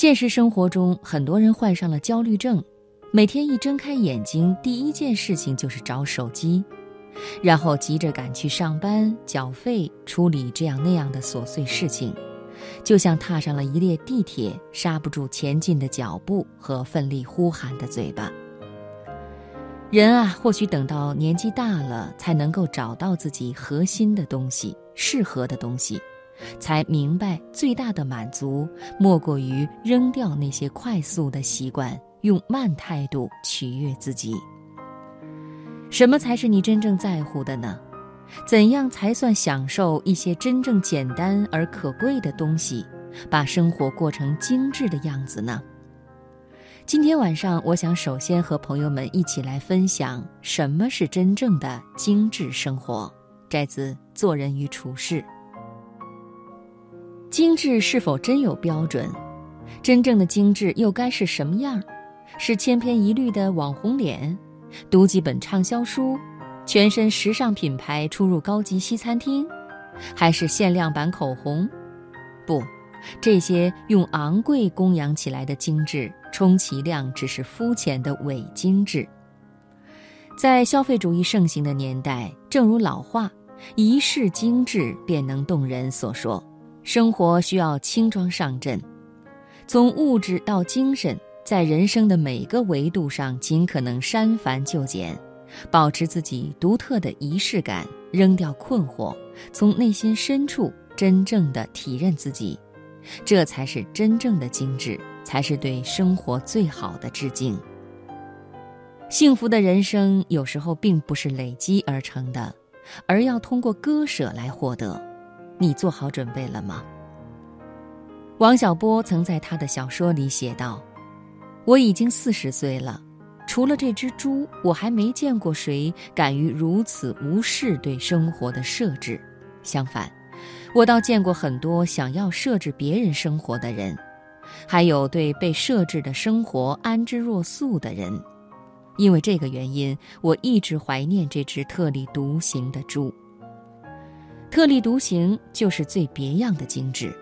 现实生活中，很多人患上了焦虑症，每天一睁开眼睛，第一件事情就是找手机，然后急着赶去上班、缴费、处理这样那样的琐碎事情，就像踏上了一列地铁，刹不住前进的脚步和奋力呼喊的嘴巴。人啊，或许等到年纪大了，才能够找到自己核心的东西、适合的东西。才明白，最大的满足莫过于扔掉那些快速的习惯，用慢态度取悦自己。什么才是你真正在乎的呢？怎样才算享受一些真正简单而可贵的东西，把生活过成精致的样子呢？今天晚上，我想首先和朋友们一起来分享什么是真正的精致生活。摘自《做人与处事》。精致是否真有标准？真正的精致又该是什么样？是千篇一律的网红脸，读几本畅销书，全身时尚品牌出入高级西餐厅，还是限量版口红？不，这些用昂贵供养起来的精致，充其量只是肤浅的伪精致。在消费主义盛行的年代，正如老话“一世精致便能动人”所说。生活需要轻装上阵，从物质到精神，在人生的每个维度上尽可能删繁就简，保持自己独特的仪式感，扔掉困惑，从内心深处真正的体认自己，这才是真正的精致，才是对生活最好的致敬。幸福的人生有时候并不是累积而成的，而要通过割舍来获得。你做好准备了吗？王小波曾在他的小说里写道：“我已经四十岁了，除了这只猪，我还没见过谁敢于如此无视对生活的设置。相反，我倒见过很多想要设置别人生活的人，还有对被设置的生活安之若素的人。因为这个原因，我一直怀念这只特立独行的猪。”特立独行就是最别样的精致。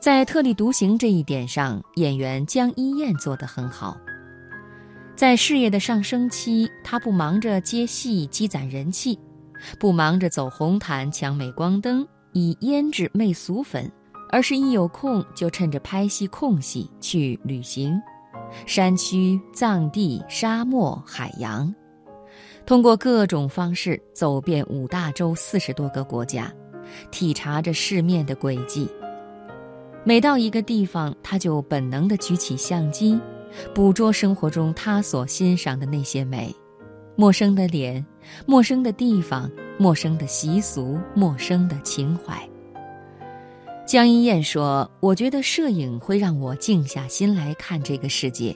在特立独行这一点上，演员江一燕做得很好。在事业的上升期，她不忙着接戏积攒人气，不忙着走红毯抢镁光灯以胭脂媚俗粉，而是一有空就趁着拍戏空隙去旅行，山区、藏地、沙漠、海洋。通过各种方式走遍五大洲四十多个国家，体察着世面的轨迹。每到一个地方，他就本能地举起相机，捕捉生活中他所欣赏的那些美：陌生的脸，陌生的地方，陌生的习俗，陌生的情怀。江一燕说：“我觉得摄影会让我静下心来看这个世界，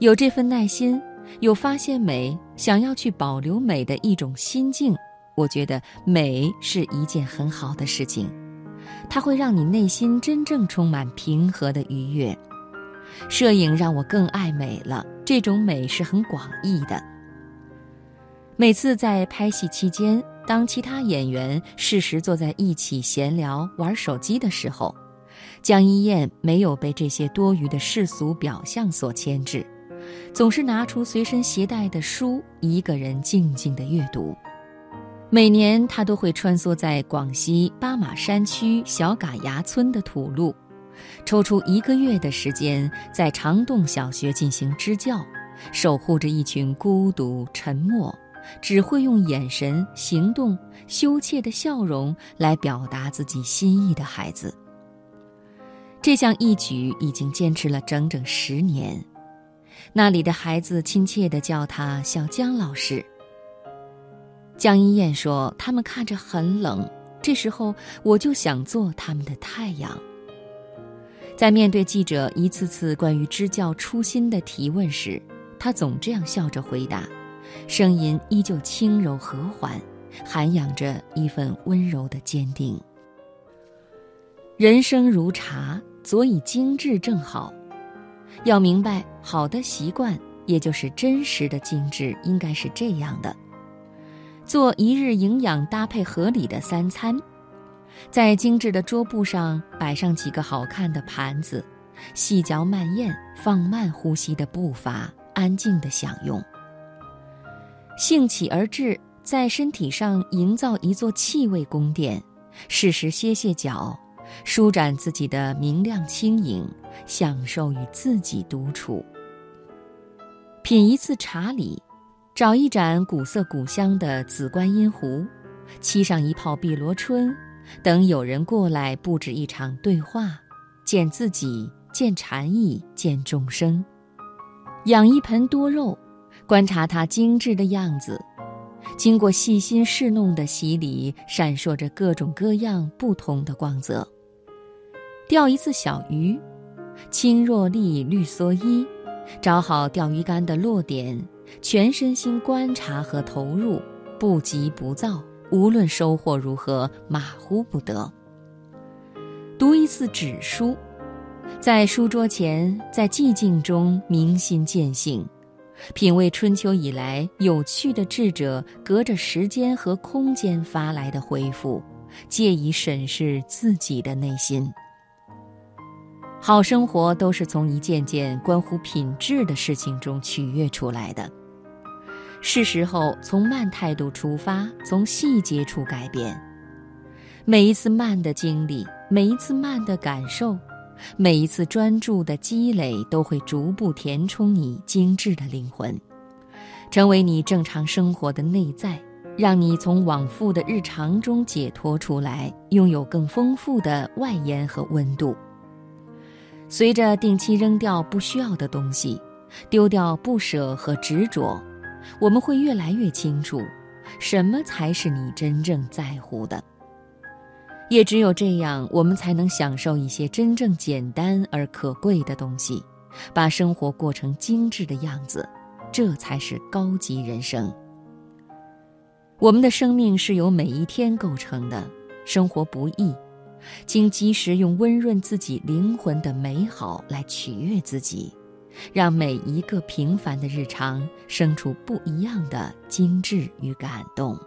有这份耐心。”有发现美、想要去保留美的一种心境，我觉得美是一件很好的事情，它会让你内心真正充满平和的愉悦。摄影让我更爱美了，这种美是很广义的。每次在拍戏期间，当其他演员适时坐在一起闲聊、玩手机的时候，江一燕没有被这些多余的世俗表象所牵制。总是拿出随身携带的书，一个人静静的阅读。每年，他都会穿梭在广西巴马山区小嘎牙村的土路，抽出一个月的时间，在长洞小学进行支教，守护着一群孤独、沉默、只会用眼神、行动、羞怯的笑容来表达自己心意的孩子。这项义举已经坚持了整整十年。那里的孩子亲切地叫他“小江老师”。江一燕说：“他们看着很冷，这时候我就想做他们的太阳。”在面对记者一次次关于支教初心的提问时，他总这样笑着回答，声音依旧轻柔和缓，涵养着一份温柔的坚定。人生如茶，佐以精致正好。要明白，好的习惯，也就是真实的精致，应该是这样的：做一日营养搭配合理的三餐，在精致的桌布上摆上几个好看的盘子，细嚼慢咽，放慢呼吸的步伐，安静的享用。兴起而至，在身体上营造一座气味宫殿，适时歇歇脚，舒展自己的明亮轻盈，享受与自己独处。品一次茶礼，找一盏古色古香的紫观音壶，沏上一泡碧螺春，等有人过来，布置一场对话，见自己。见禅意，见众生，养一盆多肉，观察它精致的样子，经过细心侍弄的洗礼，闪烁着各种各样不同的光泽。钓一次小鱼，轻若粒绿蓑衣，找好钓鱼竿的落点，全身心观察和投入，不急不躁，无论收获如何，马虎不得。读一次纸书。在书桌前，在寂静中明心见性，品味春秋以来有趣的智者隔着时间和空间发来的回复，借以审视自己的内心。好生活都是从一件件关乎品质的事情中取悦出来的，是时候从慢态度出发，从细节处改变。每一次慢的经历，每一次慢的感受。每一次专注的积累，都会逐步填充你精致的灵魂，成为你正常生活的内在，让你从往复的日常中解脱出来，拥有更丰富的外延和温度。随着定期扔掉不需要的东西，丢掉不舍和执着，我们会越来越清楚，什么才是你真正在乎的。也只有这样，我们才能享受一些真正简单而可贵的东西，把生活过成精致的样子，这才是高级人生。我们的生命是由每一天构成的，生活不易，请及时用温润自己灵魂的美好来取悦自己，让每一个平凡的日常生出不一样的精致与感动。